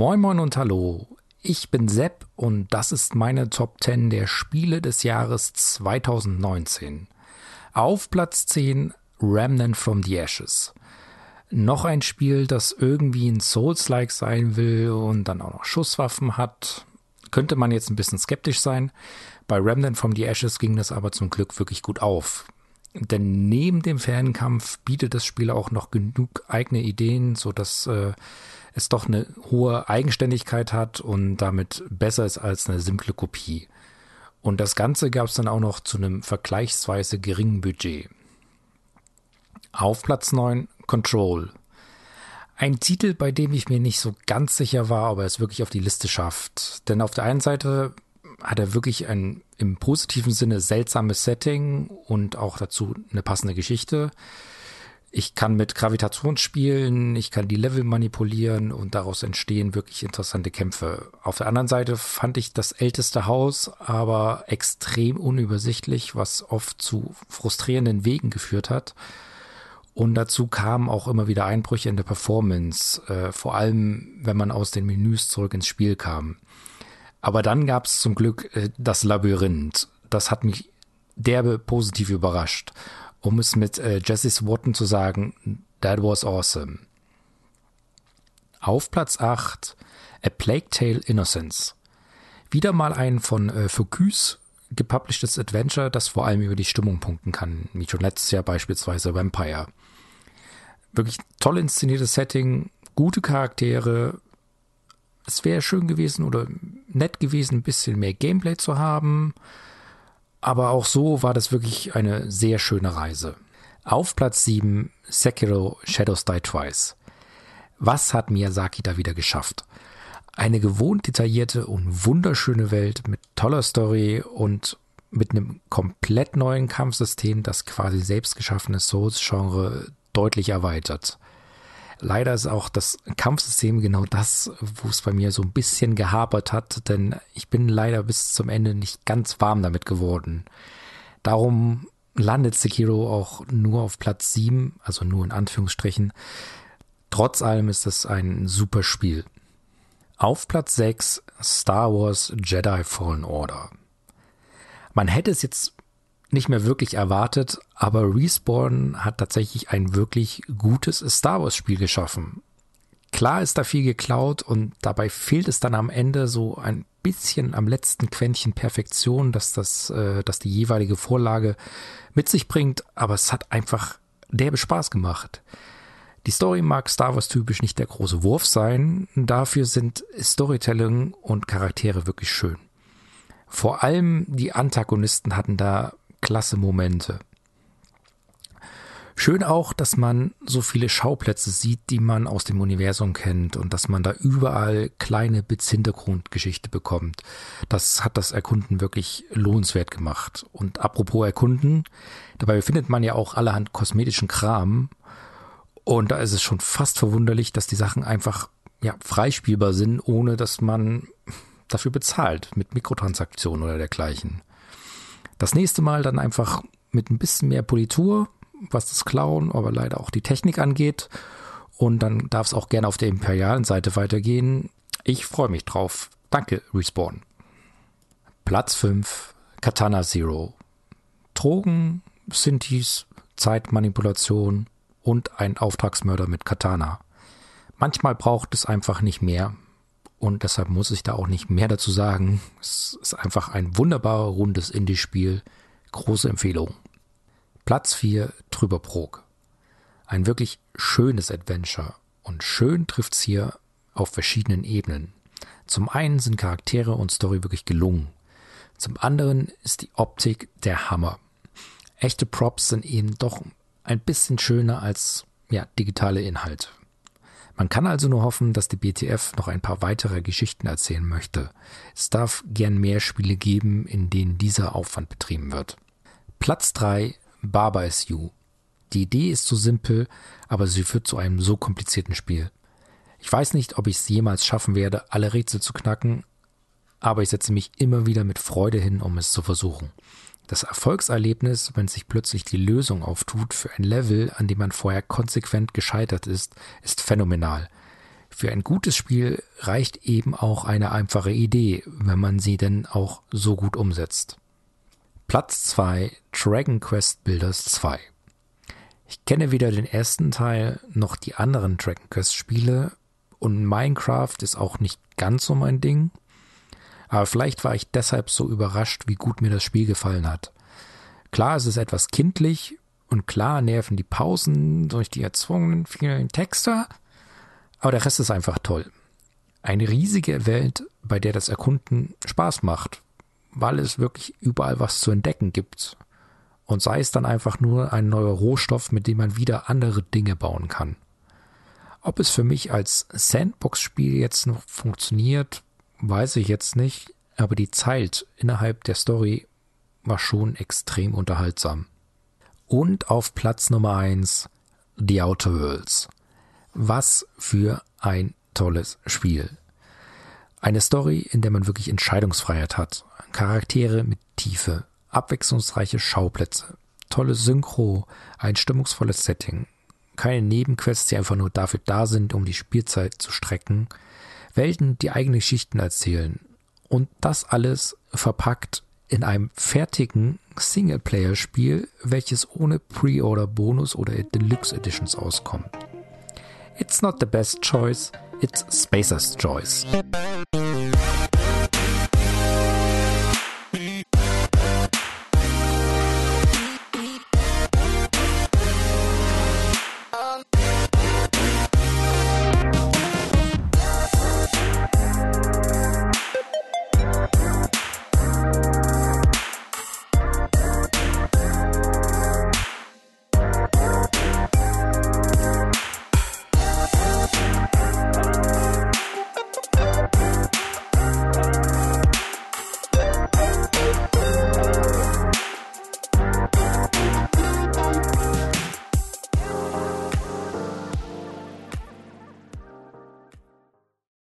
Moin Moin und Hallo. Ich bin Sepp und das ist meine Top 10 der Spiele des Jahres 2019. Auf Platz 10 Remnant from the Ashes. Noch ein Spiel, das irgendwie ein Souls-like sein will und dann auch noch Schusswaffen hat. Könnte man jetzt ein bisschen skeptisch sein. Bei Remnant from the Ashes ging das aber zum Glück wirklich gut auf. Denn neben dem Fernkampf bietet das Spiel auch noch genug eigene Ideen, so dass äh, es doch eine hohe Eigenständigkeit hat und damit besser ist als eine simple Kopie. Und das Ganze gab es dann auch noch zu einem vergleichsweise geringen Budget. Auf Platz 9 Control. Ein Titel, bei dem ich mir nicht so ganz sicher war, ob er es wirklich auf die Liste schafft. Denn auf der einen Seite hat er wirklich ein im positiven Sinne seltsames Setting und auch dazu eine passende Geschichte. Ich kann mit Gravitation spielen, ich kann die Level manipulieren und daraus entstehen wirklich interessante Kämpfe. Auf der anderen Seite fand ich das älteste Haus aber extrem unübersichtlich, was oft zu frustrierenden Wegen geführt hat. Und dazu kamen auch immer wieder Einbrüche in der Performance, äh, vor allem wenn man aus den Menüs zurück ins Spiel kam. Aber dann gab es zum Glück äh, das Labyrinth. Das hat mich derbe positiv überrascht. Um es mit äh, Jesse Swatton zu sagen, that was awesome. Auf Platz 8 A Plague Tale Innocence. Wieder mal ein von äh, Focus gepublishtes Adventure, das vor allem über die Stimmung punkten kann, wie schon letztes Jahr beispielsweise Vampire. Wirklich toll inszeniertes Setting, gute Charaktere, es wäre schön gewesen oder nett gewesen, ein bisschen mehr Gameplay zu haben. Aber auch so war das wirklich eine sehr schöne Reise. Auf Platz 7 Sekiro Shadows Die Twice. Was hat Miyazaki da wieder geschafft? Eine gewohnt detaillierte und wunderschöne Welt mit toller Story und mit einem komplett neuen Kampfsystem, das quasi selbstgeschaffene Souls-Genre deutlich erweitert. Leider ist auch das Kampfsystem genau das, wo es bei mir so ein bisschen gehapert hat, denn ich bin leider bis zum Ende nicht ganz warm damit geworden. Darum landet Sekiro auch nur auf Platz 7, also nur in Anführungsstrichen. Trotz allem ist es ein super Spiel. Auf Platz 6 Star Wars Jedi Fallen Order. Man hätte es jetzt nicht mehr wirklich erwartet, aber Respawn hat tatsächlich ein wirklich gutes Star Wars Spiel geschaffen. Klar ist da viel geklaut und dabei fehlt es dann am Ende so ein bisschen am letzten Quäntchen Perfektion, dass das, äh, dass die jeweilige Vorlage mit sich bringt, aber es hat einfach derbe Spaß gemacht. Die Story mag Star Wars typisch nicht der große Wurf sein, dafür sind Storytelling und Charaktere wirklich schön. Vor allem die Antagonisten hatten da klasse Momente. Schön auch, dass man so viele Schauplätze sieht, die man aus dem Universum kennt und dass man da überall kleine Bits Hintergrundgeschichte bekommt. Das hat das Erkunden wirklich lohnenswert gemacht. Und apropos Erkunden, dabei findet man ja auch allerhand kosmetischen Kram. Und da ist es schon fast verwunderlich, dass die Sachen einfach ja, freispielbar sind, ohne dass man dafür bezahlt mit Mikrotransaktionen oder dergleichen. Das nächste Mal dann einfach mit ein bisschen mehr Politur, was das Klauen, aber leider auch die Technik angeht. Und dann darf es auch gerne auf der imperialen Seite weitergehen. Ich freue mich drauf. Danke, Respawn. Platz 5, Katana Zero. Drogen, Synthes, Zeitmanipulation und ein Auftragsmörder mit Katana. Manchmal braucht es einfach nicht mehr. Und deshalb muss ich da auch nicht mehr dazu sagen. Es ist einfach ein wunderbar rundes Indie-Spiel. Große Empfehlung. Platz 4 Trüberbrok. Ein wirklich schönes Adventure. Und schön trifft's hier auf verschiedenen Ebenen. Zum einen sind Charaktere und Story wirklich gelungen. Zum anderen ist die Optik der Hammer. Echte Props sind eben doch ein bisschen schöner als ja, digitale Inhalte. Man kann also nur hoffen, dass die BTF noch ein paar weitere Geschichten erzählen möchte. Es darf gern mehr Spiele geben, in denen dieser Aufwand betrieben wird. Platz 3 Baba is You. Die Idee ist so simpel, aber sie führt zu einem so komplizierten Spiel. Ich weiß nicht, ob ich es jemals schaffen werde, alle Rätsel zu knacken, aber ich setze mich immer wieder mit Freude hin, um es zu versuchen. Das Erfolgserlebnis, wenn sich plötzlich die Lösung auftut für ein Level, an dem man vorher konsequent gescheitert ist, ist phänomenal. für ein gutes Spiel reicht eben auch eine einfache Idee, wenn man sie denn auch so gut umsetzt. Platz 2 Dragon Quest Builders 2. Ich kenne weder den ersten Teil noch die anderen Dragon Quest Spiele und Minecraft ist auch nicht ganz so mein Ding. Aber vielleicht war ich deshalb so überrascht, wie gut mir das Spiel gefallen hat. Klar, es ist etwas kindlich und klar nerven die Pausen durch die erzwungenen vielen Texte, aber der Rest ist einfach toll. Eine riesige Welt, bei der das Erkunden Spaß macht, weil es wirklich überall was zu entdecken gibt. Und sei es dann einfach nur ein neuer Rohstoff, mit dem man wieder andere Dinge bauen kann. Ob es für mich als Sandbox-Spiel jetzt noch funktioniert, weiß ich jetzt nicht, aber die Zeit innerhalb der Story war schon extrem unterhaltsam. Und auf Platz Nummer eins The Outer Worlds. Was für ein tolles Spiel. Eine Story, in der man wirklich Entscheidungsfreiheit hat. Charaktere mit Tiefe, abwechslungsreiche Schauplätze, tolle Synchro, ein stimmungsvolles Setting, keine Nebenquests, die einfach nur dafür da sind, um die Spielzeit zu strecken, Welten, die eigene Geschichten erzählen und das alles verpackt in einem fertigen Singleplayer-Spiel, welches ohne Pre-Order-Bonus oder Deluxe Editions auskommt. It's not the best choice, it's Spacer's choice.